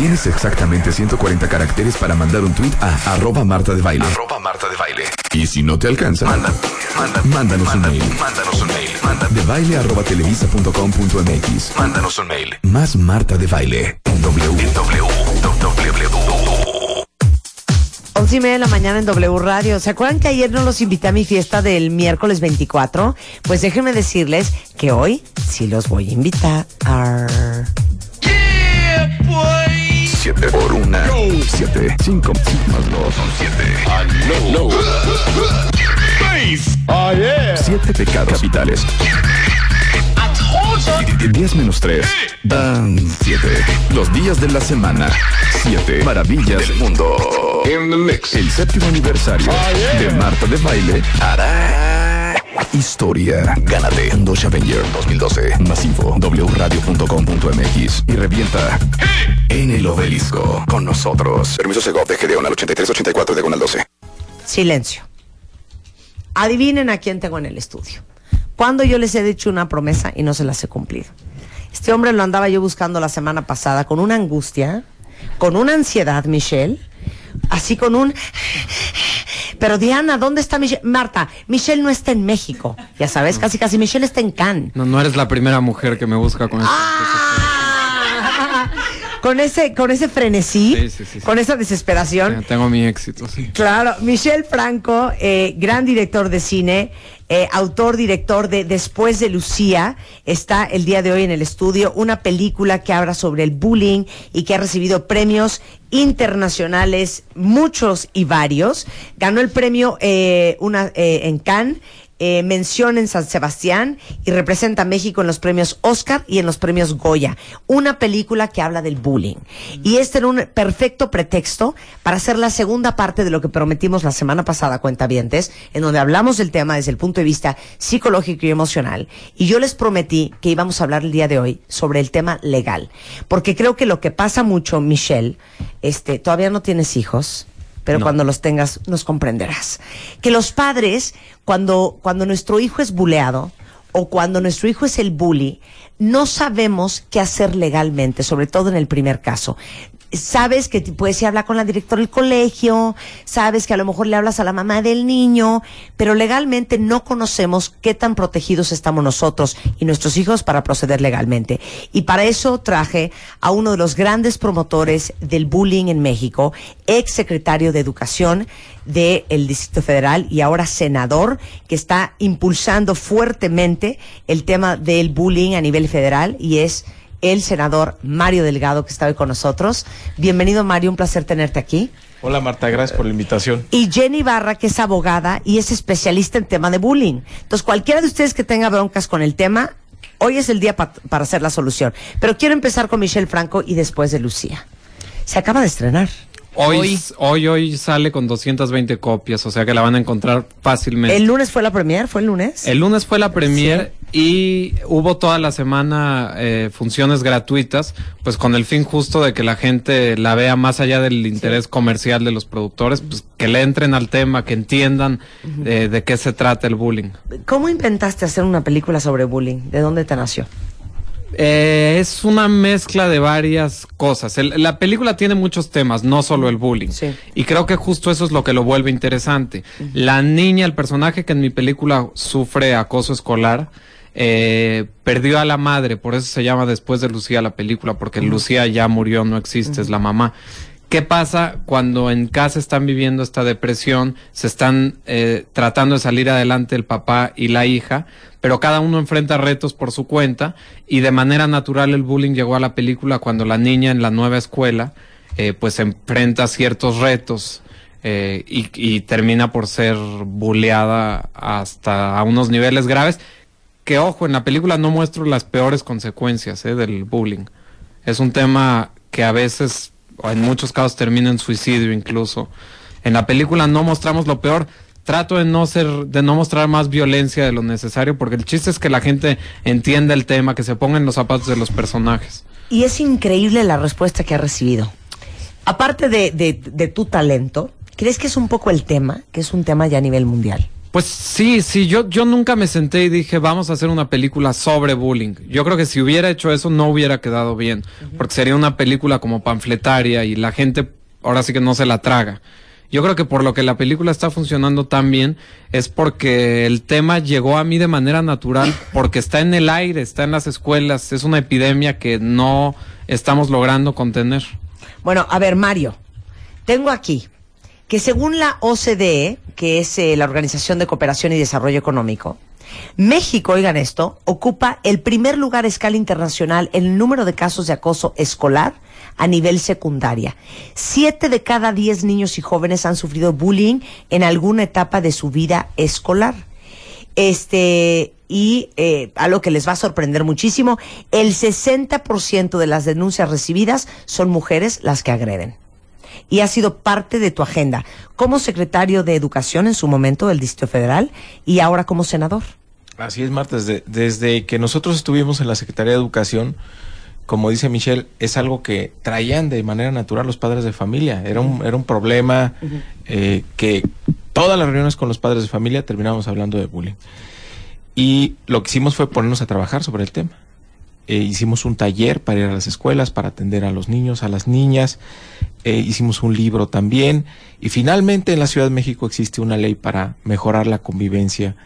Tienes exactamente 140 caracteres para mandar un tweet a arroba Marta de Baile. Marta de Baile. Y si no te alcanza, mándanos un mail. Mándanos un mail. De baile arroba televisa.com.mx. Mándanos un mail. Más Marta de Baile en W. En W. Once y media de la mañana en W Radio. ¿Se acuerdan que ayer no los invité a mi fiesta del miércoles 24? Pues déjenme decirles que hoy sí los voy a invitar. 7 por una. 7, 5 más 2 son 7. No. 7 pecados capitales. 10 menos 3 dan 7. Los días de la semana. 7 maravillas del mundo. El séptimo aniversario de Marta de Baile hará historia. Gánate Dodge Avenger 2012. Más info wradio.com.mx y revienta en el obelisco con nosotros. Permiso Segov de GD al 8384 de 12. Silencio. Adivinen a quién tengo en el estudio. Cuando yo les he dicho una promesa y no se las he cumplido. Este hombre lo andaba yo buscando la semana pasada con una angustia, con una ansiedad, Michelle, así con un... Pero Diana, ¿dónde está Michelle? Marta, Michelle no está en México. Ya sabes, casi casi Michelle está en Cannes. No, no eres la primera mujer que me busca con esto. ¡Ah! con ese, con ese frenesí, Sí, sí, sí, con esa desesperación. Tengo mi éxito, sí. Claro, Michel Franco, eh, gran director de cine, eh, autor, director de Después de Lucía, está el día de hoy en el estudio, una película que habla sobre el bullying y que ha recibido premios internacionales, muchos y varios. Ganó el premio eh, una, eh, en Cannes. Eh, mención en San Sebastián y representa a México en los premios Oscar y en los premios Goya. Una película que habla del bullying. Y este era un perfecto pretexto para hacer la segunda parte de lo que prometimos la semana pasada, cuentavientes, en donde hablamos del tema desde el punto de vista psicológico y emocional. Y yo les prometí que íbamos a hablar el día de hoy sobre el tema legal. Porque creo que lo que pasa mucho, Michelle, este, todavía no tienes hijos, pero No. cuando los tengas nos comprenderás. Que los padres, cuando, cuando nuestro hijo es buleado o cuando nuestro hijo es el bully, no sabemos qué hacer legalmente, sobre todo en el primer caso. Sabes que puedes ir a hablar con la directora del colegio, sabes que a lo mejor le hablas a la mamá del niño, pero legalmente no conocemos qué tan protegidos estamos nosotros y nuestros hijos para proceder legalmente. Y para eso traje a uno de los grandes promotores del bullying en México, ex secretario de Educación del Distrito Federal y ahora senador, que está impulsando fuertemente el tema del bullying a nivel federal y es el senador Mario Delgado que está hoy con nosotros. Bienvenido Mario, un placer tenerte aquí. Hola Marta, gracias por la invitación. Y Jenny Barra, que es abogada y es especialista en tema de bullying. Entonces, cualquiera de ustedes que tenga broncas con el tema, hoy es el día pa- para hacer la solución. Pero quiero empezar con Michelle Franco y después de Lucía. Se acaba de estrenar. Hoy, hoy, hoy sale con 220 copias, o sea que la van a encontrar fácilmente. ¿El lunes fue la premier? ¿Fue el lunes? El lunes fue la premier y hubo toda la semana eh, funciones gratuitas, pues con el fin justo de que la gente la vea más allá del interés comercial de los productores, pues que le entren al tema, que entiendan eh, de qué se trata el bullying. ¿Cómo inventaste hacer una película sobre bullying? ¿De dónde te nació? Eh, es una mezcla de varias cosas. El- la película tiene muchos temas, no solo el bullying. Sí. Y creo que justo eso es lo que lo vuelve interesante. La niña, el personaje que en mi película sufre acoso escolar, eh, perdió a la madre, por eso se llama Después de Lucía la película, porque Lucía ya murió, no existe, es la mamá. ¿Qué pasa cuando en casa están viviendo esta depresión, se están eh, tratando de salir adelante el papá y la hija, pero cada uno enfrenta retos por su cuenta y de manera natural el bullying llegó a la película cuando la niña en la nueva escuela eh, pues enfrenta ciertos retos eh, y, termina por ser bulleada hasta a unos niveles graves que ojo en la película no muestro las peores consecuencias eh, del bullying Es un tema que a veces, o en muchos casos, termina en suicidio incluso. En la película no mostramos lo peor. Trato de no ser, de no mostrar más violencia de lo necesario, porque el chiste es que la gente entienda el tema, que se ponga en los zapatos de los personajes. Y es increíble la respuesta que ha recibido. Aparte de, de, de tu talento, ¿crees que es un poco el tema, que es un tema ya a nivel mundial? Pues sí, sí, yo, yo nunca me senté y dije, vamos a hacer una película sobre bullying. Yo creo que si hubiera hecho eso no hubiera quedado bien, porque sería una película como panfletaria y la gente ahora sí que no se la traga. Yo creo que por lo que la película está funcionando tan bien es porque el tema llegó a mí de manera natural, porque está en el aire, está en las escuelas, es una epidemia que no estamos logrando contener. Bueno, a ver, Mario, tengo aquí que según la OCDE, que es eh, la Organización de Cooperación y Desarrollo Económico, México, oigan esto, ocupa el primer lugar a escala internacional en el número de casos de acoso escolar a nivel secundaria. Siete de cada diez niños y jóvenes han sufrido bullying en alguna etapa de su vida escolar. Este, y eh, algo que les va a sorprender muchísimo, el 60% de las denuncias recibidas son mujeres las que agreden y ha sido parte de tu agenda como secretario de Educación en su momento del Distrito Federal y ahora como senador. Así es, Marta. Desde, desde que nosotros estuvimos en la Secretaría de Educación, como dice Michelle, es algo que traían de manera natural los padres de familia. Era un, era un problema eh, que todas las reuniones con los padres de familia terminábamos hablando de bullying. Y lo que hicimos fue ponernos a trabajar sobre el tema. Eh, hicimos un taller para ir a las escuelas, para atender a los niños, a las niñas. Eh, hicimos un libro también. Y finalmente en la Ciudad de México existe una ley para mejorar la convivencia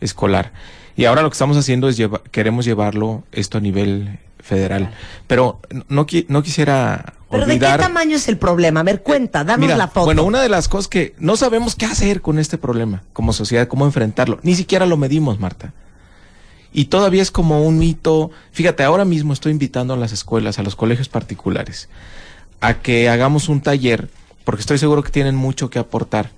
escolar. Y ahora lo que estamos haciendo es lleva queremos llevarlo esto a nivel federal. Pero no, no quisiera ¿Pero de qué tamaño es el problema? A ver, cuenta, danos Mira, la foto. Bueno, una de las cosas que no sabemos qué hacer con este problema como sociedad, cómo enfrentarlo. Ni siquiera lo medimos, Marta. Y todavía es como un mito. Fíjate, ahora mismo estoy invitando a las escuelas, a los colegios particulares, a que hagamos un taller, porque estoy seguro que tienen mucho que aportar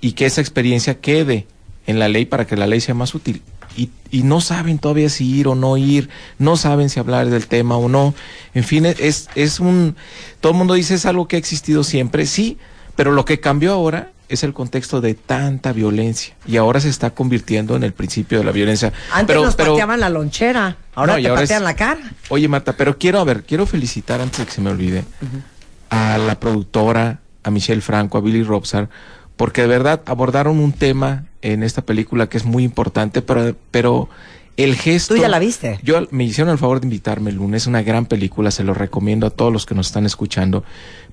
y que esa experiencia quede en la ley para que la ley sea más útil. Y, y no saben todavía si ir o no ir, no saben si hablar del tema o no. En fin, es, es un... Todo el mundo dice es algo que ha existido siempre, sí, pero lo que cambió ahora es el contexto de tanta violencia y ahora se está convirtiendo en el principio de la violencia. Antes pero, nos pero, pateaban la lonchera, ahora No, te ahora patean es- la cara. Oye, Marta, pero quiero, a ver, quiero felicitar antes de que se me olvide a la productora, a Michelle Franco, a Billy Robsar, porque de verdad abordaron un tema en esta película que es muy importante, pero, pero el gesto... Tú ya la viste. Yo me hicieron el favor de invitarme el lunes, una gran película, se lo recomiendo a todos los que nos están escuchando.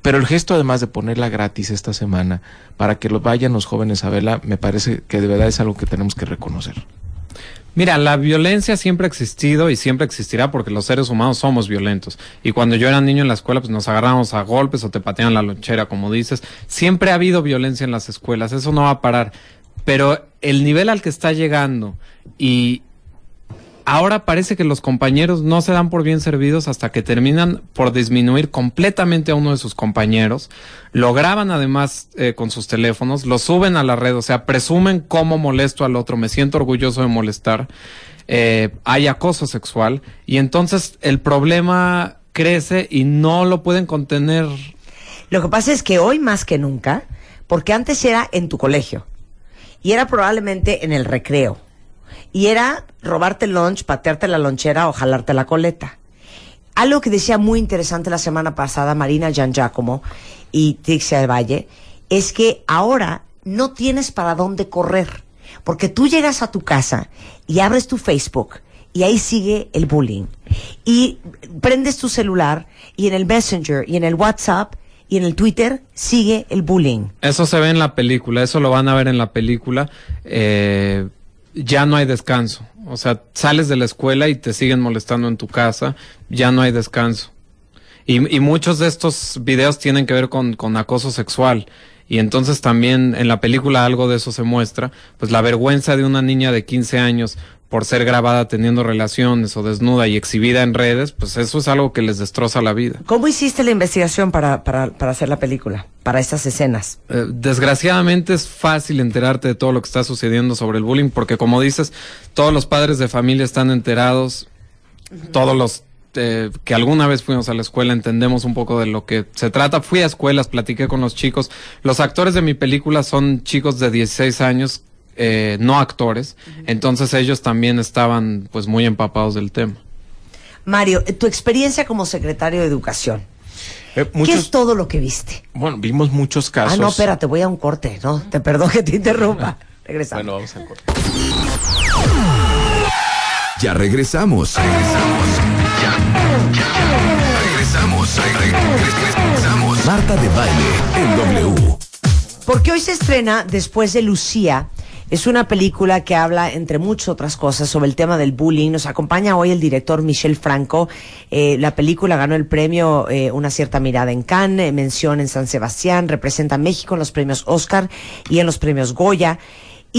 Pero el gesto, además de ponerla gratis esta semana, para que lo vayan los jóvenes a verla, me parece que de verdad es algo que tenemos que reconocer. Mira, la violencia siempre ha existido y siempre existirá porque los seres humanos somos violentos. Y cuando yo era niño en la escuela, pues nos agarramos a golpes o te patean la lonchera, como dices. Siempre ha habido violencia en las escuelas, eso no va a parar. Pero el nivel al que está llegando y ahora parece que los compañeros no se dan por bien servidos hasta que terminan por disminuir completamente a uno de sus compañeros. Lo graban además eh, con sus teléfonos, lo suben a la red, o sea, presumen cómo molesto al otro, me siento orgulloso de molestar. Eh, hay acoso sexual y entonces el problema crece y no lo pueden contener. Lo que pasa es que hoy más que nunca, porque antes era en tu colegio y era probablemente en el recreo y era robarte el lunch, patearte la lonchera o jalarte la coleta. Algo que decía muy interesante la semana pasada Marina Gian Giacomo y Trixia del Valle es que ahora no tienes para dónde correr, porque tú llegas a tu casa y abres tu Facebook y ahí sigue el bullying. Y prendes tu celular y en el Messenger y en el WhatsApp y en el Twitter sigue el bullying. Eso se ve en la película, eso lo van a ver en la película. Eh, ya no hay descanso. O sea, sales de la escuela y te siguen molestando en tu casa, ya no hay descanso. Y, y muchos de estos videos tienen que ver con, con acoso sexual. Y entonces también en la película algo de eso se muestra, pues la vergüenza de una niña de 15 años por ser grabada teniendo relaciones o desnuda y exhibida en redes, pues eso es algo que les destroza la vida. ¿Cómo hiciste la investigación para, para, para hacer la película, para estas escenas? Eh, desgraciadamente es fácil enterarte de todo lo que está sucediendo sobre el bullying porque como dices, todos los padres de familia están enterados, todos los eh, que alguna vez fuimos a la escuela entendemos un poco de lo que se trata. Fui a escuelas, platiqué con los chicos. Los actores de mi película son chicos de 16 años, eh, no actores. Entonces ellos también estaban pues muy empapados del tema. Mario, tu experiencia como secretario de Educación. Eh, ¿Qué es todo lo que viste? Bueno, vimos muchos casos. Ah, no, espérate, voy a un corte, ¿no? Te perdono que te interrumpa. Regresamos. Bueno, vamos a cortar. Ya regresamos. Regresamos. Ya. Ya. Regresamos. Regresamos. Marta de baile en W. Porque hoy se estrena después de Lucía. Es una película que habla, entre muchas otras cosas, sobre el tema del bullying. Nos acompaña hoy el director Michel Franco. Eh, la película ganó el premio eh, Una cierta mirada en Cannes, eh, mención en San Sebastián, representa a México en los premios Oscar y en los premios Goya.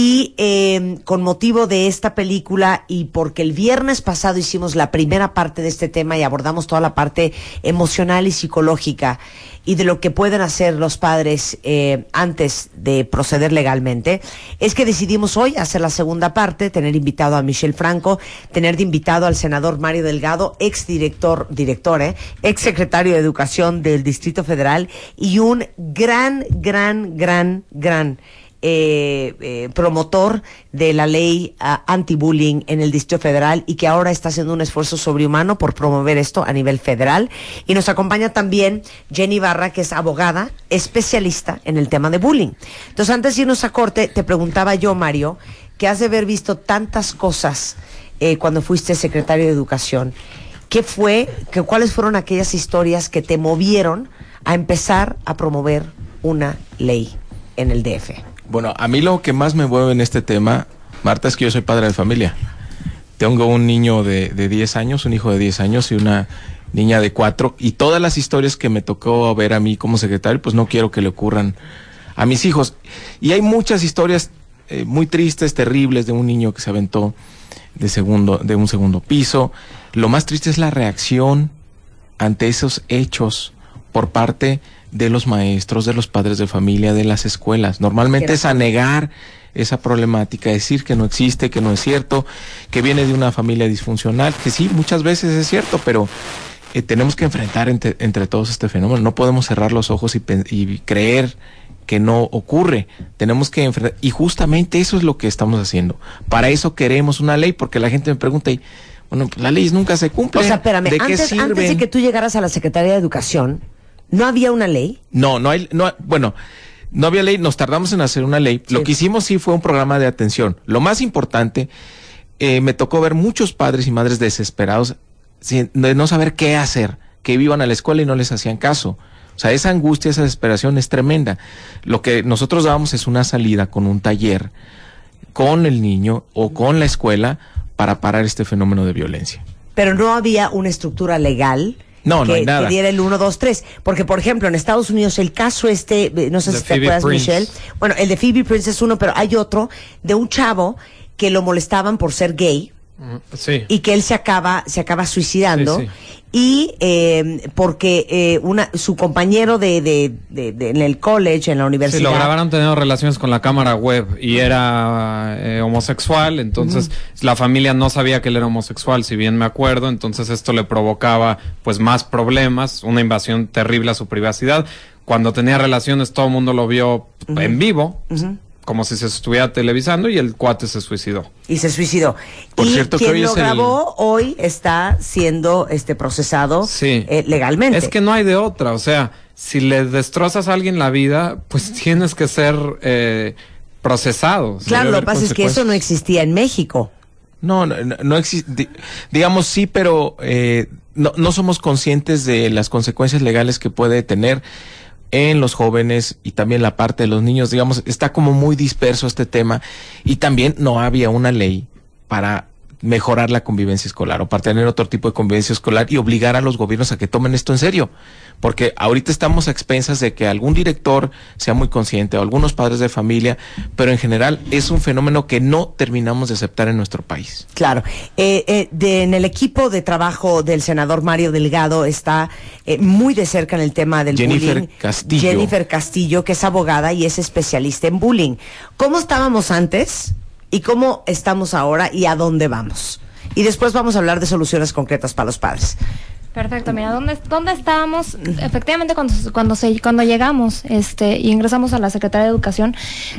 Y eh, con motivo de esta película y porque el viernes pasado hicimos la primera parte de este tema y abordamos toda la parte emocional y psicológica y de lo que pueden hacer los padres eh, antes de proceder legalmente, es que decidimos hoy hacer la segunda parte, tener invitado a Michel Franco, tener de invitado al senador Mario Delgado, ex director, eh, ex secretario de Educación del Distrito Federal y un gran, gran, gran, gran eh, eh, promotor de la ley ah, anti-bullying en el Distrito Federal y que ahora está haciendo un esfuerzo sobrehumano por promover esto a nivel federal. Y nos acompaña también Jenny Barra, que es abogada, especialista en el tema de bullying. Entonces, antes de irnos a corte, te preguntaba yo, Mario, que has de haber visto tantas cosas eh, cuando fuiste secretario de Educación. ¿Qué fue, que, cuáles fueron aquellas historias que te movieron a empezar a promover una ley en el DF? Bueno, a mí lo que más me mueve en este tema, Marta, es que yo soy padre de familia. Tengo un niño de, de 10 años, un hijo de 10 años y una niña de 4. Y todas las historias que me tocó ver a mí como secretario, pues no quiero que le ocurran a mis hijos. Y hay muchas historias eh, muy tristes, terribles, de un niño que se aventó de, segundo, de un segundo piso. Lo más triste es la reacción ante esos hechos por parte de los maestros, de los padres de familia, de las escuelas. Normalmente es a negar esa problemática, decir que no existe, que no es cierto, que viene de una familia disfuncional, que sí, muchas veces es cierto, pero eh, tenemos que enfrentar entre, entre todos este fenómeno. No podemos cerrar los ojos y, creer que no ocurre. Tenemos que enfrentar, y justamente eso es lo que estamos haciendo. Para eso queremos una ley, porque la gente me pregunta, y, bueno, pues las leyes nunca se cumplen. O sea, espérame, ¿De antes, antes de que tú llegaras a la Secretaría de Educación, ¿no había una ley? No, no hay, no, bueno, no había ley, nos tardamos en hacer una ley. Lo que hicimos sí fue un programa de atención. Lo más importante, eh, me tocó ver muchos padres y madres desesperados sin- de no saber qué hacer, que iban a la escuela y no les hacían caso. O sea, esa angustia, esa desesperación es tremenda. Lo que nosotros dábamos es una salida con un taller con el niño o con la escuela para parar este fenómeno de violencia. Pero no había una estructura legal. No, no que, hay nada. que diera el 1, 2, 3. Porque, por ejemplo, en Estados Unidos, el caso este, no sé si te acuerdas, Prince. Michelle. Bueno, el de Phoebe Prince es uno, pero hay otro de un chavo que lo molestaban por ser gay Sí. y que él se acaba, se acaba suicidando. Sí, sí. Y eh, porque eh, una, su compañero de, de, de- de- en el college, en la Sí, universidad. lo grabaron teniendo relaciones con la cámara web y era eh, homosexual, entonces la familia no sabía que él era homosexual, si bien me acuerdo, entonces esto le provocaba pues más problemas, una invasión terrible a su privacidad. Cuando tenía relaciones todo el mundo lo vio en vivo, como si se estuviera televisando y el cuate se suicidó. y se suicidó. Por y cierto, que quien hoy lo es el- grabó hoy está siendo este procesado Sí. eh, legalmente. Es que no hay de otra, o sea, si le destrozas a alguien la vida, pues tienes que ser eh, procesado. Claro, lo que pasa es que eso no existía en México. No, no, no, no existe. di- Digamos sí, pero eh, no, no somos conscientes de las consecuencias legales que puede tener en los jóvenes y también la parte de los niños. Digamos, está como muy disperso este tema y también no había una ley para mejorar la convivencia escolar o para tener otro tipo de convivencia escolar y obligar a los gobiernos a que tomen esto en serio. Porque ahorita estamos a expensas de que algún director sea muy consciente o algunos padres de familia, pero en general es un fenómeno que no terminamos de aceptar en nuestro país. Claro. Eh, eh, de- en el equipo de trabajo del senador Mario Delgado está eh, muy de cerca en el tema del Jennifer bullying. Castillo. Jennifer Castillo, que es abogada y es especialista en bullying. ¿Cómo estábamos antes y cómo estamos ahora y a dónde vamos? y después vamos a hablar de soluciones concretas para los padres. Perfecto, mira, ¿dónde, dónde estábamos? Efectivamente, cuando, cuando, se, cuando llegamos este, y ingresamos a la Secretaría de Educación,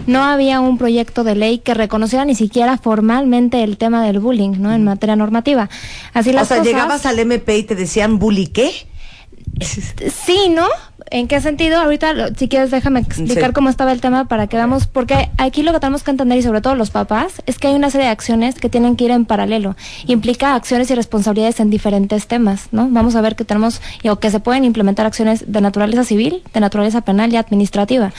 no había un proyecto de ley que reconociera ni siquiera formalmente el tema del bullying, ¿no? En materia normativa. Así las o sea, llegabas al MP y te decían bully qué? Sí, ¿no? ¿En qué sentido? Ahorita, si quieres, déjame explicar cómo estaba el tema para que veamos, porque aquí lo que tenemos que entender, y sobre todo los papás, es que hay una serie de acciones que tienen que ir en paralelo. Implica acciones y responsabilidades en diferentes temas, ¿no? Vamos a ver que tenemos, o que se pueden implementar acciones de naturaleza civil, de naturaleza penal y administrativa.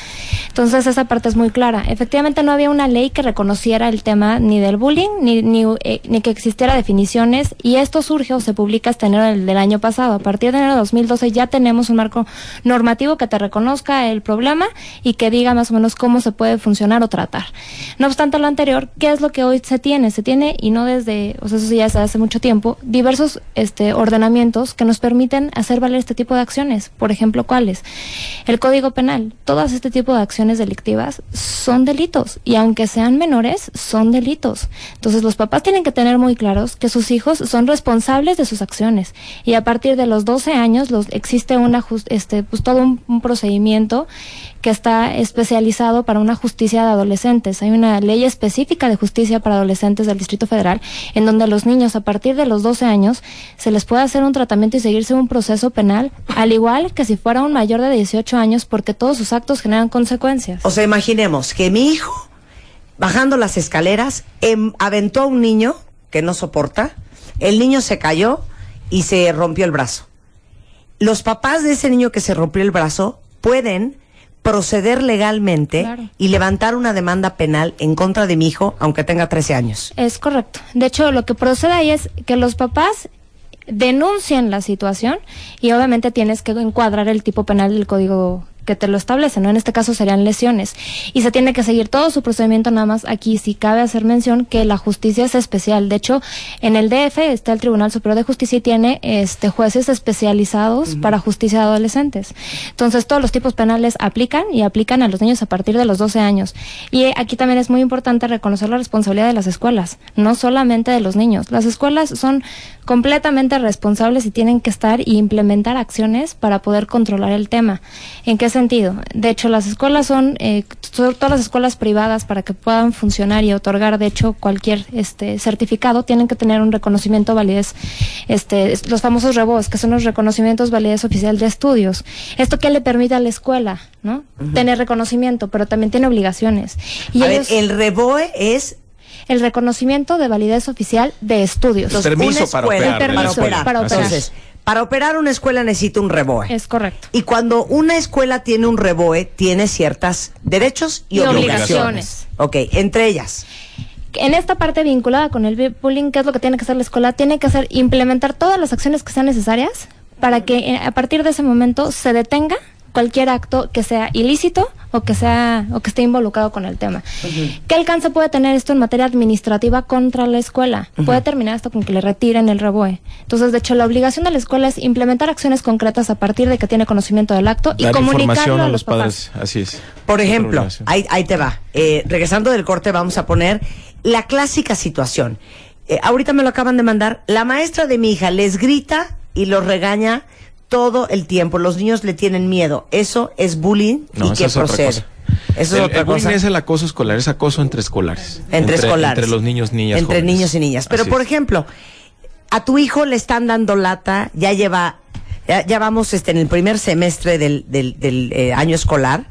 Entonces, esa parte es muy clara. Efectivamente, no había una ley que reconociera el tema ni del bullying, ni, ni, eh, ni que existiera definiciones, y esto surge o se publica hasta enero del, del año pasado. A partir de enero de 2012 ya tenemos un marco normativo que te reconozca el problema y que diga más o menos cómo se puede funcionar o tratar. No obstante lo anterior, ¿qué es lo que hoy se tiene? Se tiene, y no desde, o sea, eso ya hace mucho tiempo, diversos este, ordenamientos que nos permiten hacer valer este tipo de acciones. Por ejemplo, ¿cuáles? El Código Penal. Todas este tipo de acciones delictivas son delitos y aunque sean menores, son delitos. Entonces los papás tienen que tener muy claros que sus hijos son responsables de sus acciones y a partir de los 12 años los, existe una, este, pues, todo un, procedimiento que está especializado para una justicia de adolescentes. Hay una ley específica de justicia para adolescentes del Distrito Federal en donde los niños a partir de los 12 años se les puede hacer un tratamiento y seguirse un proceso penal, al igual que si fuera un mayor de 18 años porque todos sus actos generan consecuencias. O sea, imaginemos que mi hijo, bajando las escaleras, em, aventó a un niño que no soporta, el niño se cayó y se rompió el brazo los papás de ese niño que se rompió el brazo pueden proceder legalmente y levantar una demanda penal en contra de mi hijo, aunque tenga 13 años. Es correcto. De hecho, lo que procede ahí es que los papás denuncien la situación y obviamente tienes que encuadrar el tipo penal del Código que te lo establece, ¿no? En este caso serían lesiones. Y se tiene que seguir todo su procedimiento, nada más aquí sí cabe hacer mención que la justicia es especial. De hecho, en el DF está el Tribunal Superior de Justicia y tiene este jueces especializados para justicia de adolescentes. Entonces, todos los tipos penales aplican y aplican a los niños a partir de los 12 años. Y aquí también es muy importante reconocer la responsabilidad de las escuelas, no solamente de los niños. Las escuelas son completamente responsables y tienen que estar y implementar acciones para poder controlar el tema. ¿En sentido? De hecho, las escuelas son, eh, todas las escuelas privadas para que puedan funcionar y otorgar, de hecho, cualquier este certificado, tienen que tener un reconocimiento validez, este, los famosos REBOS, que son los reconocimientos validez oficial de estudios. Esto que le permite a la escuela, ¿no? Tener reconocimiento, pero también tiene obligaciones. Y a ver, el REBOE es el reconocimiento de validez oficial de estudios. permiso para operar. Permiso para operar. Para operar una escuela necesita un reboe. Es correcto. Y cuando una escuela tiene un reboe, tiene ciertos derechos y, obligaciones. Ok, entre ellas. En esta parte vinculada con el bullying, ¿qué es lo que tiene que hacer la escuela? Tiene que hacer implementar todas las acciones que sean necesarias para que eh, a partir de ese momento se detenga cualquier acto que sea ilícito o que sea o que esté involucrado con el tema. ¿Qué alcance puede tener esto en materia administrativa contra la escuela? Puede terminar hasta con que le retiren el reboe. Entonces, de hecho, la obligación de la escuela es implementar acciones concretas a partir de que tiene conocimiento del acto y comunicarlo a los, padres. Así es. Por ejemplo, ahí, ahí te va. Eh, regresando del corte, vamos a poner la clásica situación. Eh, ahorita me lo acaban de mandar. La maestra de mi hija les grita y los regaña todo el tiempo. Los niños le tienen miedo. Eso es bullying y que procede. Eso es otra el bullying es el acoso escolar, es acoso entre escolares. Entre, escolares. Entre los niños, niñas. Entre niños y niñas. Pero, por ejemplo, a tu hijo le están dando lata, ya lleva, ya, vamos este, en el primer semestre del, del, del eh, año escolar,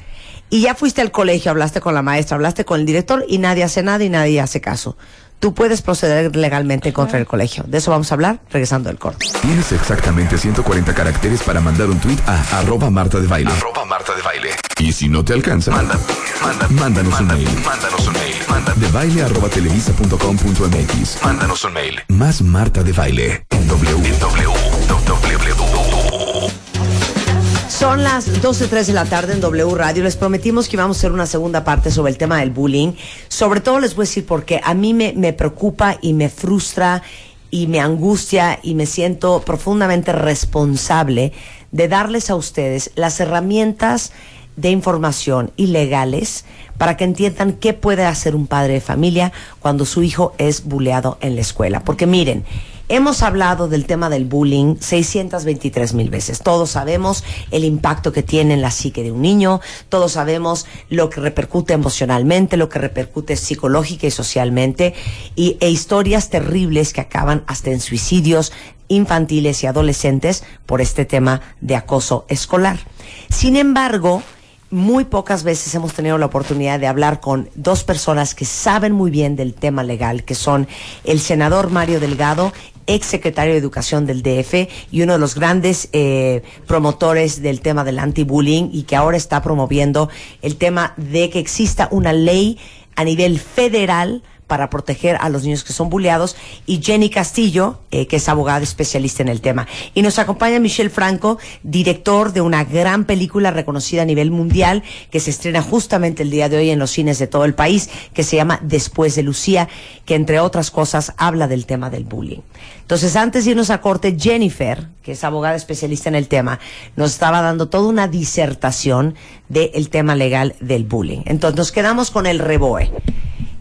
y ya fuiste al colegio, hablaste con la maestra, hablaste con el director, y nadie hace nada y nadie hace caso tú puedes proceder legalmente contra el colegio. De eso vamos a hablar regresando del corte. Tienes exactamente 140 caracteres para mandar un tweet a arroba Marta de Baile. Arroba Marta de Baile. Y si no te alcanza, manda, mándanos un mail. Mándanos un mail. Manda. De baile arroba televisa.com.mx. Mándanos un mail. Más Marta de Baile en W. En w. Son las 12.03 de la tarde en W Radio. Les prometimos que íbamos a hacer una segunda parte sobre el tema del bullying. Sobre todo les voy a decir porque a mí me, me preocupa y me frustra y me angustia y me siento profundamente responsable de darles a ustedes las herramientas de información y legales para que entiendan qué puede hacer un padre de familia cuando su hijo es buleado en la escuela. Porque miren, Hemos hablado del tema del bullying 623 mil veces. Todos sabemos el impacto que tiene en la psique de un niño, todos sabemos lo que repercute emocionalmente, lo que repercute psicológica y socialmente, y, e historias terribles que acaban hasta en suicidios infantiles y adolescentes por este tema de acoso escolar. Sin embargo, muy pocas veces hemos tenido la oportunidad de hablar con dos personas que saben muy bien del tema legal, que son el senador Mario Delgado ex secretario de Educación del DF y uno de los grandes eh, promotores del tema del anti-bullying y que ahora está promoviendo el tema de que exista una ley a nivel federal para proteger a los niños que son bulleados, y Jenny Castillo, eh, que es abogada especialista en el tema. Y nos acompaña Michelle Franco, director de una gran película reconocida a nivel mundial, que se estrena justamente el día de hoy en los cines de todo el país, que se llama Después de Lucía, que entre otras cosas habla del tema del bullying. Entonces, antes de irnos a corte, Jennifer, que es abogada especialista en el tema, nos estaba dando toda una disertación del tema legal del bullying. Entonces, nos quedamos con el reboe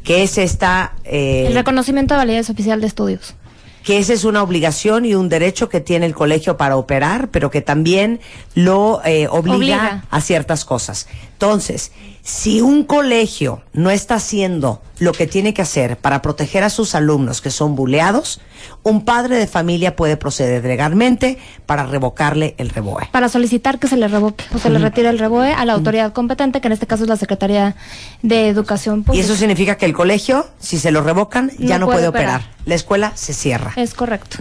que es esta... Eh, el reconocimiento de validez oficial de estudios. Que esa es una obligación y un derecho que tiene el colegio para operar, pero que también lo eh, obliga a ciertas cosas. Entonces, si un colegio no está haciendo lo que tiene que hacer para proteger a sus alumnos que son buleados, un padre de familia puede proceder legalmente para revocarle el reboe. Para solicitar que se le revoque o se le retire el reboe a la autoridad competente, que en este caso es la Secretaría de Educación Pública. Y eso significa que el colegio, si se lo revocan, ya no, puede, operar. La escuela se cierra. Es correcto.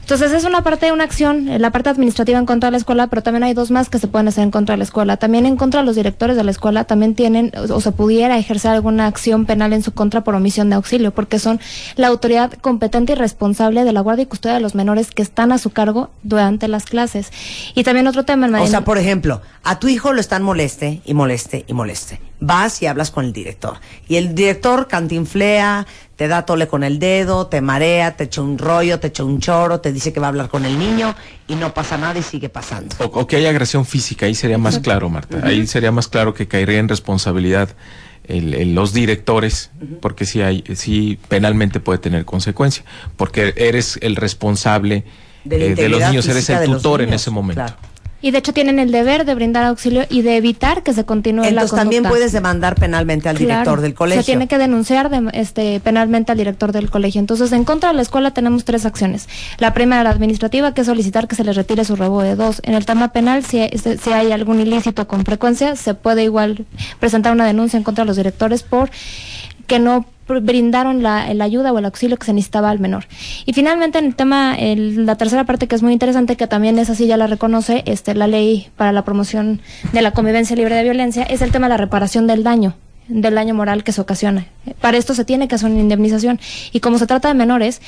Entonces es una parte de una acción, la parte administrativa en contra de la escuela, pero también hay dos más que se pueden hacer en contra de la escuela. También en contra de los directores de la escuela, también tienen o se pudiera ejercer alguna acción penal en su contra por omisión de auxilio, porque son la autoridad competente y responsable de la guardia y custodia de los menores que están a su cargo durante las clases. Y también otro tema, O sea, por ejemplo, a tu hijo lo están moleste y moleste y moleste. Vas y hablas con el director. Y el director cantinflea, te da tole con el dedo, te marea, te echa un rollo, te echa un choro, te dice que va a hablar con el niño y no pasa nada y sigue pasando. O, que hay agresión física, ahí sería más claro, Marta. Ahí sería más claro que caería en responsabilidad los directores, porque si hay, si penalmente puede tener consecuencia, porque eres el responsable de, eh, los niños, eres el tutor en ese momento. Y de hecho tienen el deber de brindar auxilio y de evitar que se continúe Entonces, la conducta. también puedes demandar penalmente al director del colegio. Se tiene que denunciar este, penalmente al director del colegio. Entonces, en contra de la escuela tenemos tres acciones. La primera, la administrativa, que es solicitar que se les retire su rebo de dos. En el tema penal, si, si hay algún ilícito con frecuencia, se puede igual presentar una denuncia en contra de los directores por que no brindaron la, ayuda o el auxilio que se necesitaba al menor. Y finalmente en el tema, la tercera parte que es muy interesante, que también es así, ya la reconoce este, la ley para la promoción de la convivencia libre de violencia, es el tema de la reparación del daño del daño moral que se ocasiona. Para esto se tiene que hacer una indemnización. Y como se trata de menores,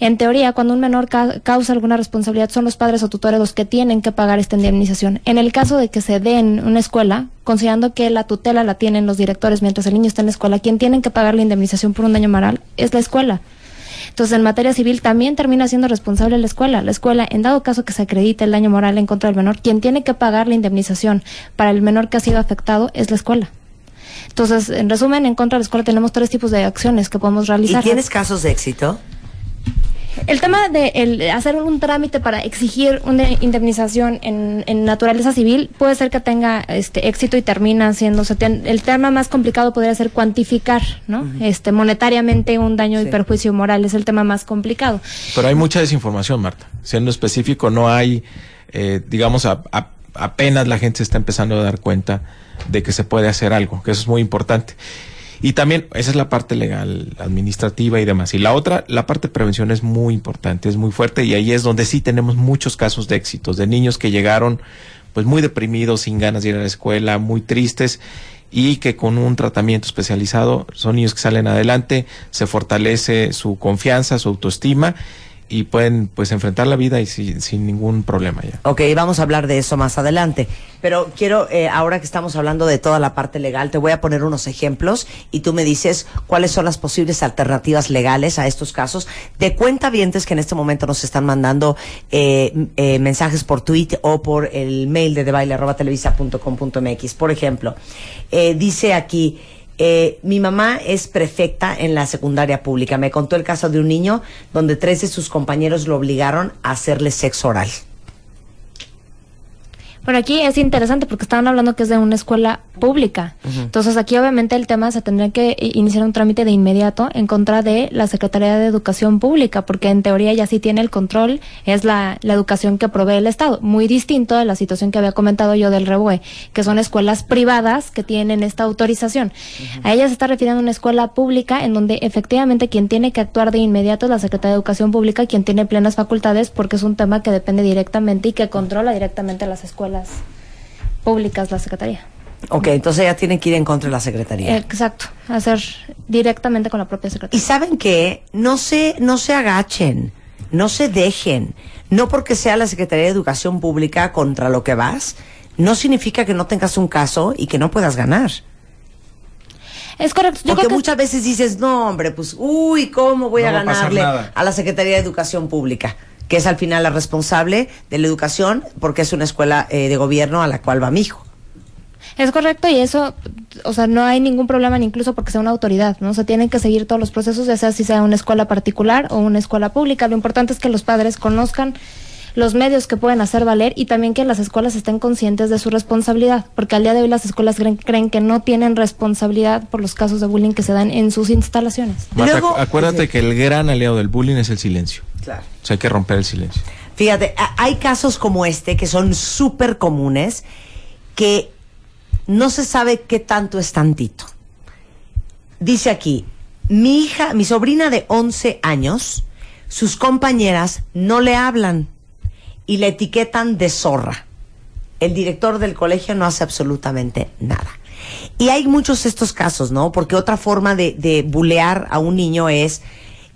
en teoría, cuando un menor causa alguna responsabilidad, son los padres o tutores los que tienen que pagar esta indemnización. En el caso de que se dé en una escuela, considerando que la tutela la tienen los directores mientras el niño está en la escuela, quien tienen que pagar la indemnización por un daño moral es la escuela. Entonces, en materia civil también termina siendo responsable la escuela. La escuela, en dado caso que se acredite el daño moral en contra del menor, quien tiene que pagar la indemnización para el menor que ha sido afectado es la escuela. Entonces, en resumen, en contra de la escuela tenemos tres tipos de acciones que podemos realizar. ¿Y tienes casos de éxito? El tema de hacer un trámite para exigir una indemnización en, naturaleza civil puede ser que tenga este éxito y termina siendo el tema más complicado podría ser cuantificar, ¿no? Este monetariamente un daño y perjuicio moral es el tema más complicado. Pero hay mucha desinformación, Marta. Siendo específico, no hay, eh, digamos, apenas la gente se está empezando a dar cuenta de que se puede hacer algo, que eso es muy importante. Y también, esa es la parte legal, administrativa y demás. Y la otra, la parte de prevención es muy importante, es muy fuerte y ahí es donde sí tenemos muchos casos de éxitos, de niños que llegaron pues muy deprimidos, sin ganas de ir a la escuela, muy tristes y que con un tratamiento especializado son niños que salen adelante, se fortalece su confianza, su autoestima y pueden pues enfrentar la vida y sin, sin ningún problema ya. Ok, vamos a hablar de eso más adelante. Pero quiero, eh, ahora que estamos hablando de toda la parte legal, te voy a poner unos ejemplos y tú me dices cuáles son las posibles alternativas legales a estos casos de cuentavientes que en este momento nos están mandando eh, eh, mensajes por tweet o por el mail de debaile.televisa.com.mx. Por ejemplo, eh, dice aquí, eh, mi mamá es prefecta en la secundaria pública. Me contó el caso de un niño donde tres de sus compañeros lo obligaron a hacerle sexo oral. Pero aquí es interesante porque estaban hablando que es de una escuela pública. Entonces aquí obviamente el tema se tendría que iniciar un trámite de inmediato en contra de la Secretaría de Educación Pública, porque en teoría ya sí tiene el control, es la, la educación que provee el Estado. Muy distinto de la situación que había comentado yo del Reboe, que son escuelas privadas que tienen esta autorización. A ella se está refiriendo a una escuela pública en donde efectivamente quien tiene que actuar de inmediato es la Secretaría de Educación Pública, quien tiene plenas facultades porque es un tema que depende directamente y que controla directamente las escuelas públicas, la Secretaría. Ok, entonces ella tiene que ir en contra de la Secretaría. Exacto, hacer directamente con la propia Y Secretaría. saben que no se, no se agachen, no se dejen. No porque sea la Secretaría de Educación Pública contra lo que vas, no significa que no tengas un caso y que no puedas ganar. Es correcto. Yo Porque creo que muchas veces dices, no, hombre, pues, uy, ¿cómo voy No a ganarle a la Secretaría de Educación Pública? Que es al final la responsable de la educación, porque es una escuela eh, de gobierno a la cual va mi hijo. Es correcto y eso, o sea, no hay ningún problema ni incluso porque sea una autoridad, ¿no? Se tienen que seguir todos los procesos, ya sea si sea una escuela particular o una escuela pública. Lo importante es que los padres conozcan los medios que pueden hacer valer y también que las escuelas estén conscientes de su responsabilidad, porque al día de hoy las escuelas creen, creen que no tienen responsabilidad por los casos de bullying que se dan en sus instalaciones. Marta, Luego- acu- acuérdate Sí. que el gran aliado del bullying es el silencio. Claro. O sea, hay que romper el silencio. Fíjate, hay casos como este que son súper comunes que no se sabe qué tanto es tantito. Dice aquí, mi hija, mi sobrina de 11 años, sus compañeras no le hablan y le etiquetan de zorra. El director del colegio no hace absolutamente nada. Y hay muchos estos casos, ¿no? Porque otra forma de, de bulear a un niño es,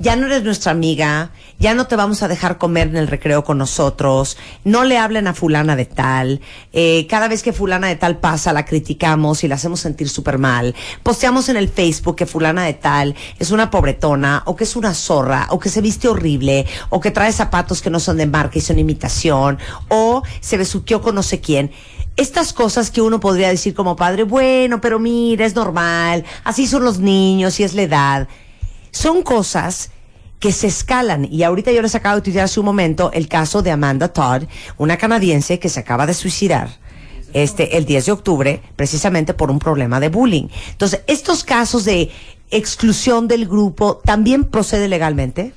ya no eres nuestra amiga, ya no te vamos a dejar comer en el recreo con nosotros, no le hablen a fulana de tal, eh, cada vez que fulana de tal pasa la criticamos y la hacemos sentir súper mal, posteamos en el Facebook que fulana de tal es una pobretona, o que es una zorra, o que se viste horrible, o que trae zapatos que no son de marca y son imitación, o se besuqueó con no sé quién estas cosas que uno podría decir como padre, bueno, pero mira, es normal, así son los niños y es la edad. Son cosas que se escalan y ahorita yo les acabo de tuitear hace un momento el caso de Amanda Todd, una canadiense que se acaba de suicidar este el 10 de octubre precisamente por un problema de bullying. Entonces, estos casos de exclusión del grupo también procede legalmente.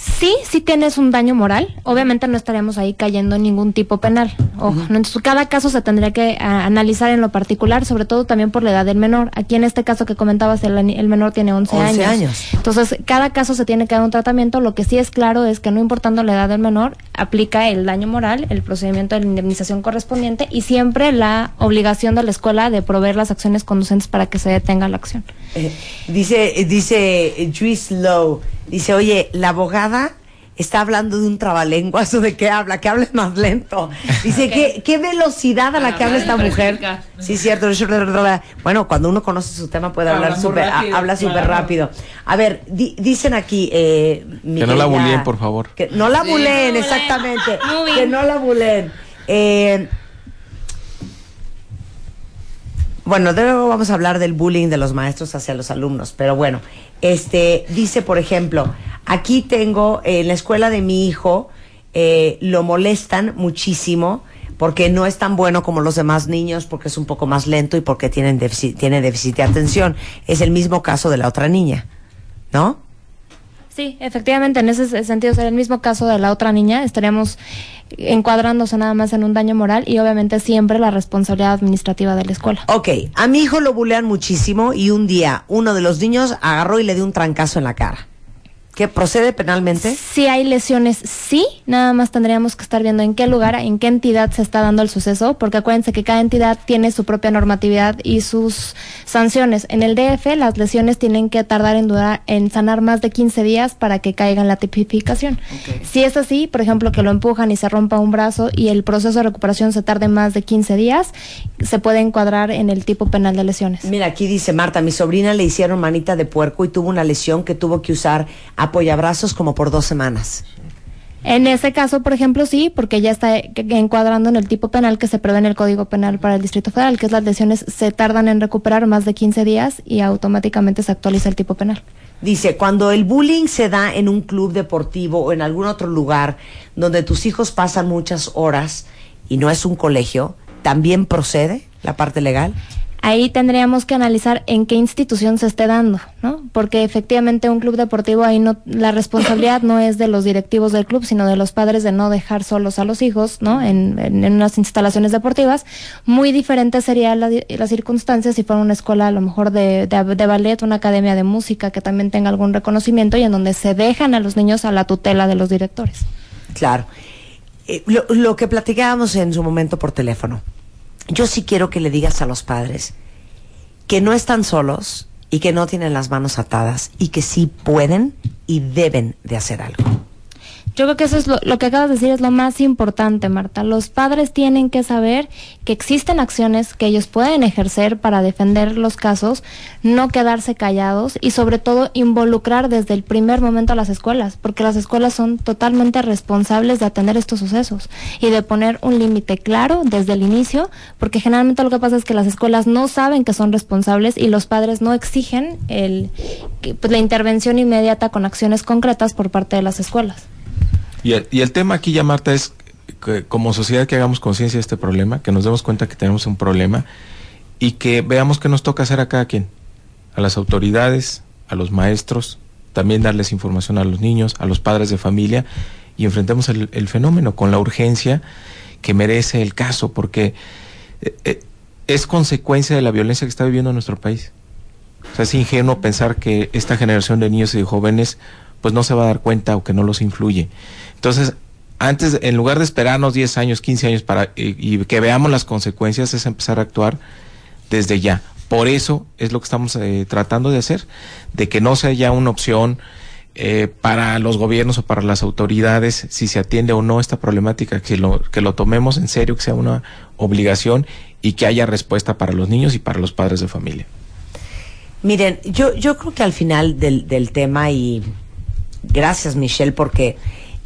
Sí, sí tienes un daño moral. Obviamente no estaríamos ahí cayendo en ningún tipo penal. Ojo, ¿no? Entonces, cada caso se tendría que ah, analizar en lo particular, sobre todo también por la edad del menor. Aquí en este caso que comentabas, el, menor tiene 11, 11 años. años. Entonces, cada caso se tiene que dar un tratamiento. Lo que sí es claro es que no importando la edad del menor, aplica el daño moral, el procedimiento de la indemnización correspondiente y siempre la obligación de la escuela de proveer las acciones conducentes para que se detenga la acción. Eh, dice, eh, dice eh, Juice Lowe, dice, oye, la abogada está hablando de un trabalenguas o de qué habla, que hable más lento. Dice, ¿qué, qué velocidad a la que habla esta mujer. Sí, cierto. Bueno, cuando uno conoce su tema puede hablar súper, rápido, a- habla súper claro. rápido. A ver, di- dicen aquí, eh, mi Que no la buleen, por favor. Que no la Sí. buleen, No exactamente. Que no la buleen. Eh, Bueno, de luego vamos a hablar del bullying de los maestros hacia los alumnos, pero bueno, este dice, por ejemplo, aquí tengo en la escuela de mi hijo eh, lo molestan muchísimo porque no es tan bueno como los demás niños, porque es un poco más lento y porque tienen déficit, tiene déficit de atención. Es el mismo caso de la otra niña, ¿no? Sí, efectivamente, en ese sentido sería el mismo caso de la otra niña, estaríamos encuadrándose nada más en un daño moral y obviamente siempre la responsabilidad administrativa de la escuela. Ok, a mi hijo lo bulean muchísimo y un día uno de los niños agarró y le dio un trancazo en la cara. ¿Qué procede penalmente? Si hay lesiones, sí, nada más tendríamos que estar viendo en qué lugar, en qué entidad se está dando el suceso, porque acuérdense que cada entidad tiene su propia normatividad y sus sanciones. En el DF las lesiones tienen que tardar en durar, en sanar más de 15 días para que caiga en la tipificación. Si es así, por ejemplo, que lo empujan y se rompa un brazo y el proceso de recuperación se tarde más de 15 días, se puede encuadrar en el tipo penal de lesiones. Mira, aquí dice Marta, mi sobrina le hicieron manita de puerco y tuvo una lesión que tuvo que usar apoyabrazos como por dos semanas. En ese caso, por ejemplo, sí, porque ya está encuadrando en el tipo penal que se prevé en el Código Penal para el Distrito Federal, que es las lesiones se tardan en recuperar más de 15 días y automáticamente se actualiza el tipo penal. Dice, cuando el bullying se da en un club deportivo o en algún otro lugar donde tus hijos pasan muchas horas y no es un colegio, ¿también procede la parte legal? Ahí tendríamos que analizar en qué institución se esté dando, ¿no? Porque efectivamente un club deportivo ahí no la responsabilidad no es de los directivos del club, sino de los padres de no dejar solos a los hijos, ¿no? En, en, unas instalaciones deportivas. Muy diferente sería la, la circunstancia si fuera una escuela a lo mejor de, de, ballet, una academia de música que también tenga algún reconocimiento y en donde se dejan a los niños a la tutela de los directores. Claro. Eh, lo, lo que platicábamos en su momento por teléfono yo sí quiero que le digas a los padres que no están solos y que no tienen las manos atadas y que sí pueden y deben de hacer algo. Yo creo que eso es lo, que acabas de decir, es lo más importante, Marta. Los padres tienen que saber que existen acciones que ellos pueden ejercer para defender los casos, no quedarse callados y sobre todo involucrar desde el primer momento a las escuelas, porque las escuelas son totalmente responsables de atender estos sucesos y de poner un límite claro desde el inicio, porque generalmente lo que pasa es que las escuelas no saben que son responsables y los padres no exigen el, pues, la intervención inmediata con acciones concretas por parte de las escuelas. Y el, tema aquí ya, Marta, es que como sociedad que hagamos conciencia de este problema, que nos demos cuenta que tenemos un problema y que veamos qué nos toca hacer a cada quien, a las autoridades, a los maestros, también darles información a los niños, a los padres de familia y enfrentemos el, el fenómeno con la urgencia que merece el caso, porque eh, eh, es consecuencia de la violencia que está viviendo nuestro país. O sea, es ingenuo pensar que esta generación de niños y de jóvenes pues no se va a dar cuenta o que no los influye. Entonces, antes, en lugar de esperarnos 10 años, 15 años para y, que veamos las consecuencias, es empezar a actuar desde ya. Por eso es lo que estamos eh, tratando de hacer, de que no sea ya una opción eh, para los gobiernos o para las autoridades si se atiende o no esta problemática, que lo, que lo tomemos en serio, que sea una obligación y que haya respuesta para los niños y para los padres de familia. Miren, yo, yo creo que al final del, del tema, y gracias Michelle, porque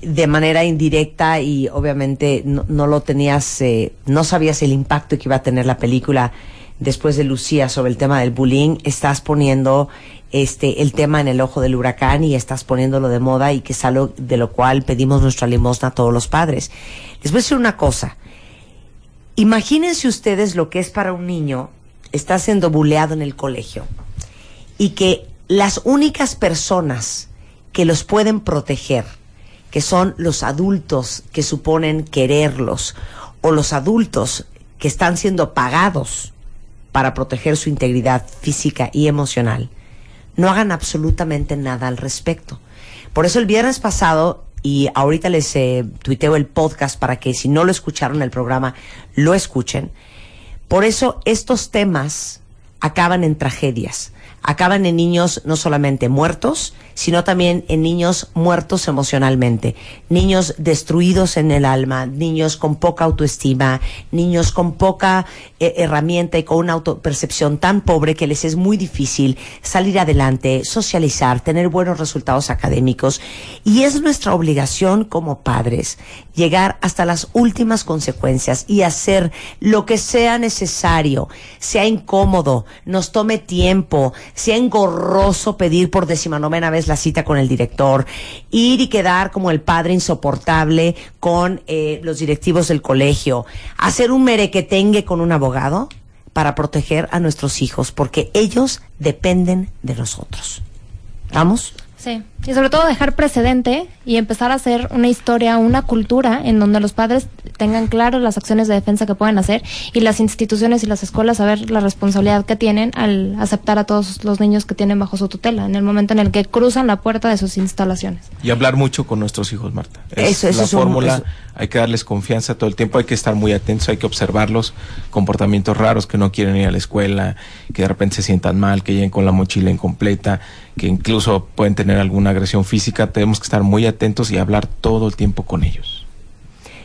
de manera indirecta y obviamente no, lo tenías, eh, no sabías el impacto que iba a tener la película después de Lucía sobre el tema del bullying, estás poniendo este el tema en el ojo del huracán y estás poniéndolo de moda y que es algo de lo cual pedimos nuestra limosna a todos los padres. Les voy a decir una cosa. Imagínense ustedes lo que es para un niño está siendo buleado en el colegio y que las únicas personas que los pueden proteger que son los adultos que suponen quererlos o los adultos que están siendo pagados para proteger su integridad física y emocional, no hagan absolutamente nada al respecto. Por eso el viernes pasado, y ahorita les eh, tuiteo el podcast para que si no lo escucharon el programa, lo escuchen, por eso estos temas acaban en tragedias, acaban en niños no solamente muertos, sino también en niños muertos emocionalmente, niños destruidos en el alma, niños con poca autoestima, niños con poca eh, herramienta y con una autopercepción tan pobre que les es muy difícil salir adelante, socializar, tener buenos resultados académicos. Y es nuestra obligación como padres llegar hasta las últimas consecuencias y hacer lo que sea necesario, sea incómodo, nos tome tiempo, sea engorroso pedir por decimanovena vez la cita con el director, ir y quedar como el padre insoportable con eh, los directivos del colegio, hacer un merequetengue con un abogado para proteger a nuestros hijos, porque ellos dependen de nosotros. ¿Vamos? Sí, y sobre todo dejar precedente y empezar a hacer una historia, una cultura en donde los padres tengan claras las acciones de defensa que pueden hacer y las instituciones y las escuelas saber la responsabilidad que tienen al aceptar a todos los niños que tienen bajo su tutela en el momento en el que cruzan la puerta de sus instalaciones. Y hablar mucho con nuestros hijos, Marta. Eso, eso la es un- fórmula. eso- Hay que darles confianza todo el tiempo, hay que estar muy atentos, hay que observarlos, comportamientos raros que no quieren ir a la escuela, que de repente se sientan mal, que lleguen con la mochila incompleta, que incluso pueden tener alguna agresión física. Tenemos que estar muy atentos y hablar todo el tiempo con ellos.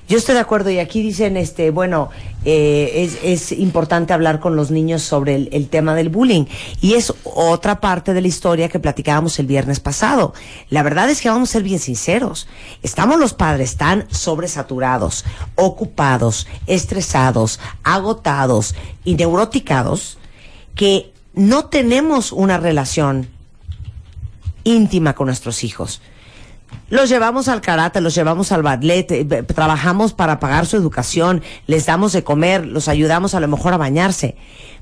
Yo estoy de acuerdo y aquí dicen, este, bueno, eh, es, es importante hablar con los niños sobre el, el tema del bullying y es otra parte de la historia que platicábamos el viernes pasado. La verdad es que vamos a ser bien sinceros. Estamos los padres tan sobresaturados, ocupados, estresados, agotados y neuroticados que no tenemos una relación íntima con nuestros hijos. Los llevamos al karate, los llevamos al ballet, eh, trabajamos para pagar su educación, les damos de comer, los ayudamos a lo mejor a bañarse.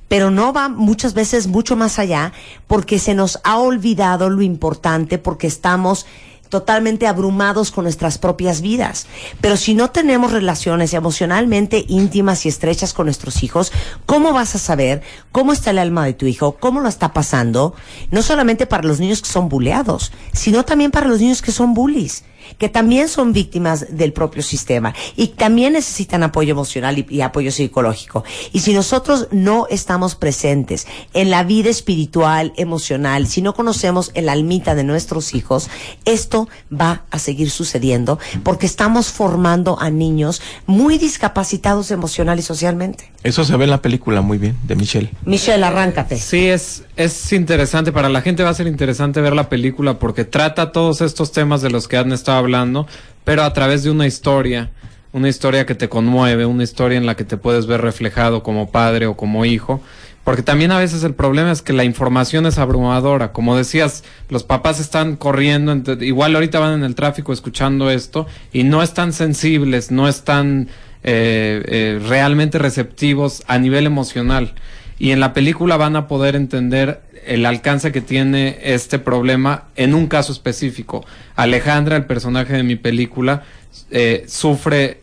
Pero no va muchas veces mucho más allá porque se nos ha olvidado lo importante porque estamos totalmente abrumados con nuestras propias vidas. Pero si no tenemos relaciones emocionalmente íntimas y estrechas con nuestros hijos, ¿cómo vas a saber cómo está el alma de tu hijo? ¿Cómo lo está pasando? No solamente para los niños que son buleados, sino también para los niños que son bullies que también son víctimas del propio sistema y también necesitan apoyo emocional y, y apoyo psicológico. Y si nosotros no estamos presentes en la vida espiritual, emocional, si no conocemos el almita de nuestros hijos, esto va a seguir sucediendo porque estamos formando a niños muy discapacitados emocional y socialmente. Eso se ve en la película muy bien, de Michelle. Michelle, arráncate. Sí, es, es interesante. Para la gente va a ser interesante ver la película porque trata todos estos temas de los que han estado hablando, pero a través de una historia. Una historia que te conmueve, una historia en la que te puedes ver reflejado como padre o como hijo. Porque también a veces el problema es que la información es abrumadora. Como decías, los papás están corriendo, igual ahorita van en el tráfico escuchando esto y no están sensibles, no están eh, eh, realmente receptivos a nivel emocional. Y en la película van a poder entender el alcance que tiene este problema en un caso específico. Alejandra, el personaje de mi película, eh, sufre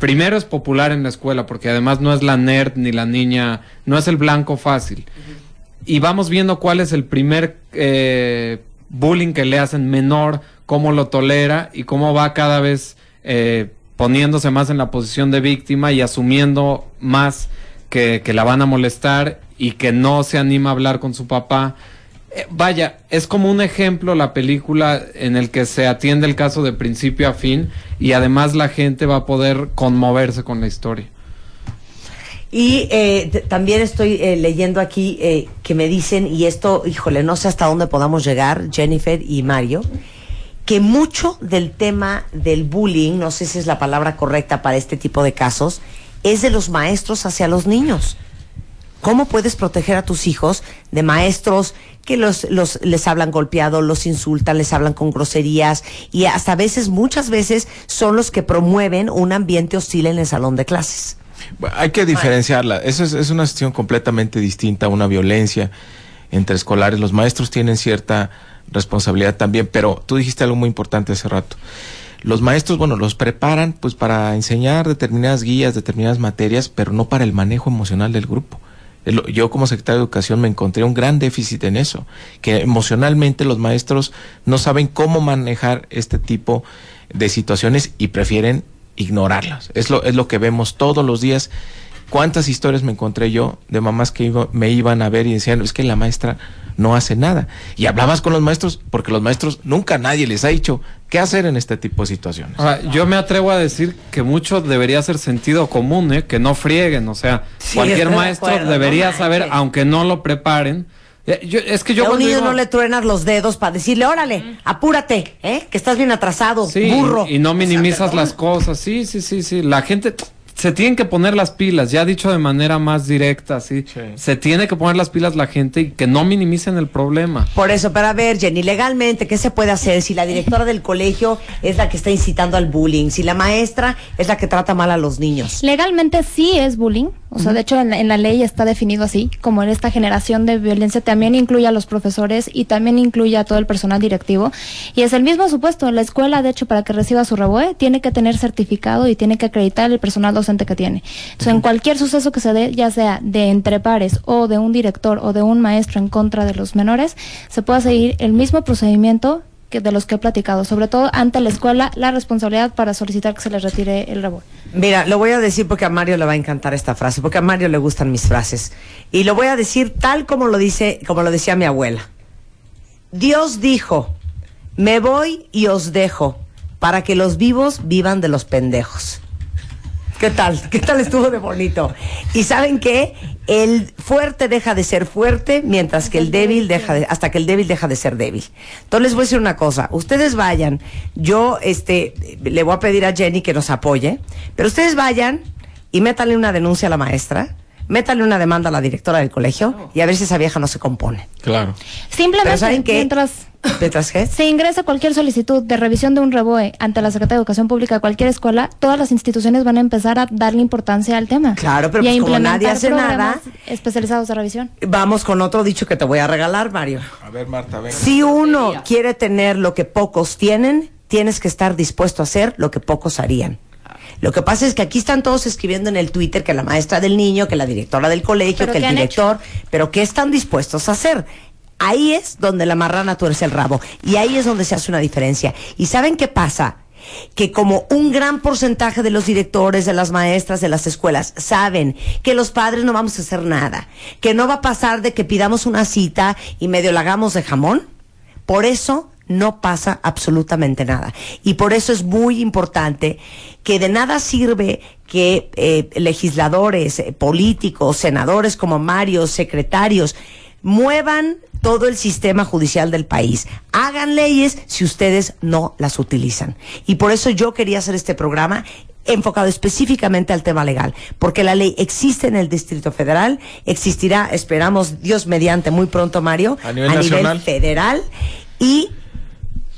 primero es popular en la escuela porque además no es la nerd ni la niña, no es el blanco fácil. Y vamos viendo cuál es el primer eh, bullying que le hacen menor, cómo lo tolera y cómo va cada vez eh, poniéndose más en la posición de víctima y asumiendo más que, que la van a molestar y que no se anima a hablar con su papá. Eh, vaya, es como un ejemplo la película en el que se atiende el caso de principio a fin y además la gente va a poder conmoverse con la historia. Y eh, también estoy eh, leyendo aquí eh, que me dicen, y esto, híjole, no sé hasta dónde podamos llegar, Jennifer y Mario, que mucho del tema del bullying, no sé si es la palabra correcta para este tipo de casos, es de los maestros hacia los niños. ¿Cómo puedes proteger a tus hijos de maestros que los, los, les hablan golpeado, los insultan, les hablan con groserías y hasta a veces, muchas veces, son los que promueven un ambiente hostil en el salón de clases? Hay que diferenciarla. Eso es, es una situación completamente distinta a una violencia entre escolares. Los maestros tienen cierta responsabilidad también, pero tú dijiste algo muy importante hace rato. Los maestros, bueno, los preparan pues para enseñar determinadas guías, determinadas materias, pero no para el manejo emocional del grupo. Yo como secretario de Educación me encontré un gran déficit en eso, que emocionalmente los maestros no saben cómo manejar este tipo de situaciones y prefieren ignorarlas. Es lo, es lo que vemos todos los días. ¿Cuántas historias me encontré yo de mamás que iba- me iban a ver y decían, es que la maestra no hace nada? Y hablabas con los maestros porque los maestros nunca nadie les ha dicho qué hacer en este tipo de situaciones. Ahora, yo me atrevo a decir que mucho debería ser sentido común, ¿eh? que no frieguen, o sea, Sí, cualquier de maestro acuerdo, debería no saber, manches. aunque no lo preparen. Eh, yo- es que yo a un niño iba- no le truenas los dedos para decirle, órale, apúrate, ¿eh? que estás bien atrasado, Sí, burro. y no O sea, minimizas las cosas. Sí, sí, sí, sí. La gente se tienen que poner las pilas, ya dicho de manera más directa, sí. Sí. Se tiene que poner las pilas la gente y que no minimicen el problema. Por eso, pero a ver, Jenny, legalmente, ¿qué se puede hacer si la directora del colegio es la que está incitando al bullying? Si la maestra es la que trata mal a los niños. Legalmente sí es bullying, O sea, de hecho en la, en la ley está definido así, como en esta generación de violencia también incluye a los profesores y también incluye a todo el personal directivo. Y es el mismo supuesto, la escuela, de hecho, para que reciba su REBOE, tiene que tener certificado y tiene que acreditar el personal docente que tiene. Entonces, en cualquier suceso que se dé, ya sea de entre pares o de un director o de un maestro en contra de los menores, se pueda seguir el mismo procedimiento que de los que he platicado, sobre todo ante la escuela, la responsabilidad para solicitar que se les retire el REBOE. Mira, lo voy a decir porque a Mario le va a encantar esta frase, porque a Mario le gustan mis frases. Y lo voy a decir tal como lo dice, como lo decía mi abuela. Dios dijo, me voy y os dejo, para que los vivos vivan de los pendejos. ¿Qué tal? ¿Qué tal estuvo de bonito? Y saben qué? El fuerte deja de ser fuerte mientras que el débil deja de, hasta que el débil deja de ser débil. Entonces les voy a decir una cosa, ustedes vayan, yo este le voy a pedir a Jenny que nos apoye, pero ustedes vayan y métanle una denuncia a la maestra, métanle una demanda a la directora del colegio y a ver si esa vieja no se compone. Claro. Pero Simplemente ¿saben qué? mientras ¿Mientras qué? se ingresa cualquier solicitud de revisión de un REBOE ante la Secretaría de Educación Pública de cualquier escuela, todas las instituciones van a empezar a darle importancia al tema. Claro, pero y a pues como nadie implementar hace nada- especializados de revisión. Vamos con otro dicho que te voy a regalar, Mario. A ver, Marta, venga. Si uno quiere tener lo que pocos tienen, tienes que estar dispuesto a hacer lo que pocos harían. Lo que pasa es que aquí están todos escribiendo en el Twitter que la maestra del niño, que la directora del colegio, ¿Pero que el director, pero ¿qué están dispuestos a hacer? Ahí es donde la marrana tuerce el rabo y ahí es donde se hace una diferencia. ¿Y saben qué pasa? que como un gran porcentaje de los directores, de las maestras, de las escuelas, saben que los padres no vamos a hacer nada, que no va a pasar de que pidamos una cita y medio la hagamos de jamón, por eso no pasa absolutamente nada. Y por eso es muy importante que de nada sirve que eh, legisladores, eh, políticos, senadores como Mario, secretarios, muevan todo el sistema judicial del país. Hagan leyes si ustedes no las utilizan. Y por eso yo quería hacer este programa enfocado específicamente al tema legal, porque la ley existe en el Distrito Federal, existirá, esperamos Dios mediante muy pronto, Mario, A nivel nacional. federal y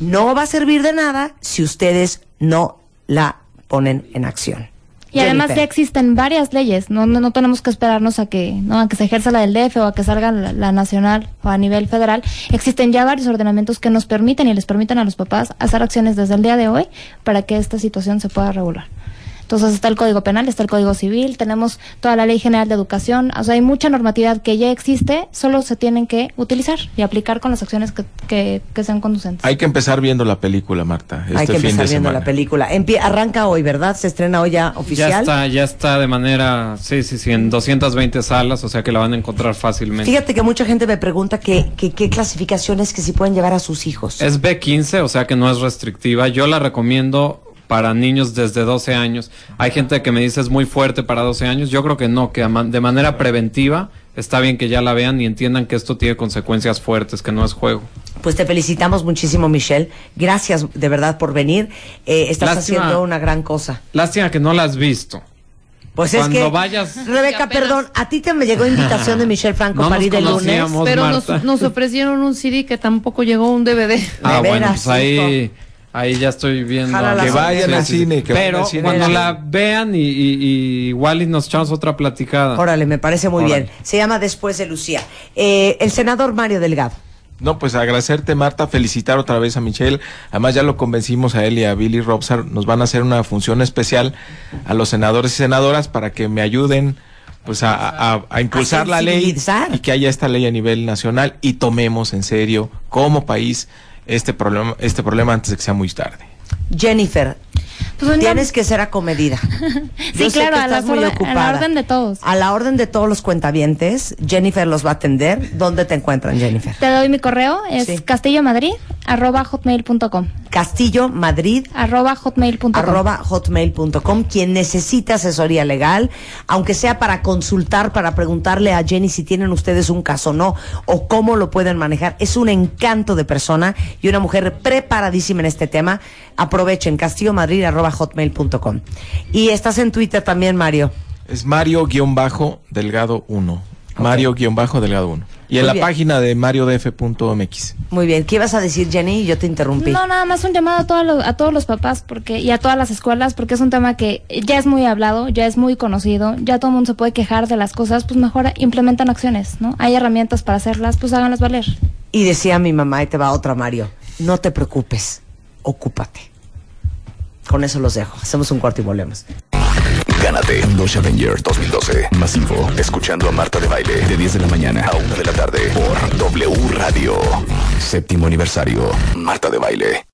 no va a servir de nada si ustedes no la ponen en acción. Y además ya existen varias leyes, no, no, no tenemos que esperarnos a que, ¿no? a que se ejerza la del DF o a que salga la, la nacional o a nivel federal. Existen ya varios ordenamientos que nos permiten y les permiten a los papás hacer acciones desde el día de hoy para que esta situación se pueda regular. Entonces está el Código Penal, está el Código Civil, tenemos toda la Ley General de Educación, o sea, hay mucha normatividad que ya existe, solo se tienen que utilizar y aplicar con las acciones que, que, que sean conducentes. Hay que empezar viendo la película, Marta, este Hay que fin empezar de viendo semana. la película. Empie- arranca hoy, ¿verdad? Se estrena hoy ya oficial. Ya está, ya está de manera, sí, sí, sí, en 220 salas, o sea que la van a encontrar fácilmente. Fíjate que mucha gente me pregunta que, que- qué clasificaciones que si pueden llevar a sus hijos. Es B15, o sea que no es restrictiva. Yo la recomiendo para niños desde 12 años. Hay gente que me dice es muy fuerte para 12 años. Yo creo que no, que de manera preventiva está bien que ya la vean y entiendan que esto tiene consecuencias fuertes, que no es juego. Pues te felicitamos muchísimo, Michelle. Gracias de verdad por venir. Eh, estás Lástima. haciendo una gran cosa. Lástima que no la has visto. Pues Cuando es que, vayas- Rebeca, perdón, a ti te me llegó invitación de Michelle Franco No para ir el lunes. Pero nos, nos ofrecieron un CD que tampoco llegó un DVD. Ah, bueno, veras, pues ahí, ahí ya estoy viendo. Jala Que vayan al cine, que Pero cine. cuando Vean. la vean y, y- y igual y nos echamos otra platicada. Órale, me parece muy Órale. bien. Se llama Después de Lucía. Eh, el senador Mario Delgado. No, pues agradecerte, Marta, felicitar otra vez a Michelle. Además, ya lo convencimos a él y a Billy Robsar. Nos van a hacer una función especial a los senadores y senadoras para que me ayuden pues a, a- a impulsar la ley y que haya esta ley a nivel nacional y tomemos en serio como país este problema, este problema antes de que sea muy tarde. Jennifer, Pues, tienes que ser acomedida. Sí, Yo claro, a, muy orden- a la orden de todos. A la orden de todos los cuentavientes, Jennifer los va a atender. ¿Dónde te encuentran, Jennifer? Te doy mi correo, es Sí. castillomadrid, arroba hotmail.com. Castillo Madrid Arroba hotmail.com. arroba hotmail.com quien necesita asesoría legal, aunque sea para consultar, para preguntarle a Jenny si tienen ustedes un caso o no, o cómo lo pueden manejar. Es un encanto de persona y una mujer preparadísima en este tema. Aprovechen, castillomadrid arroba hotmail.com. Y estás en Twitter también, Mario. Es Mario-Delgado 1. Mario-Delgado 1. Y en Muy la bien. página de mariodf.mx. Muy bien. ¿Qué ibas a decir, Jenny? Yo te interrumpí. No, nada más un llamado a todos los, a todos los papás porque y a todas las escuelas porque es un tema que ya es muy hablado, ya es muy conocido, ya todo el mundo se puede quejar de las cosas, pues mejor implementan acciones, ¿no? Hay herramientas para hacerlas, pues háganlas valer. Y decía mi mamá, y te va otra, Mario, no te preocupes, ocúpate. Con eso los dejo. Hacemos un corte y volvemos. Gánate Dodge Avenger 2012. Más info, escuchando a Marta de Baile de 10 de la mañana a 1 de la tarde por W Radio. Séptimo aniversario. Marta de Baile.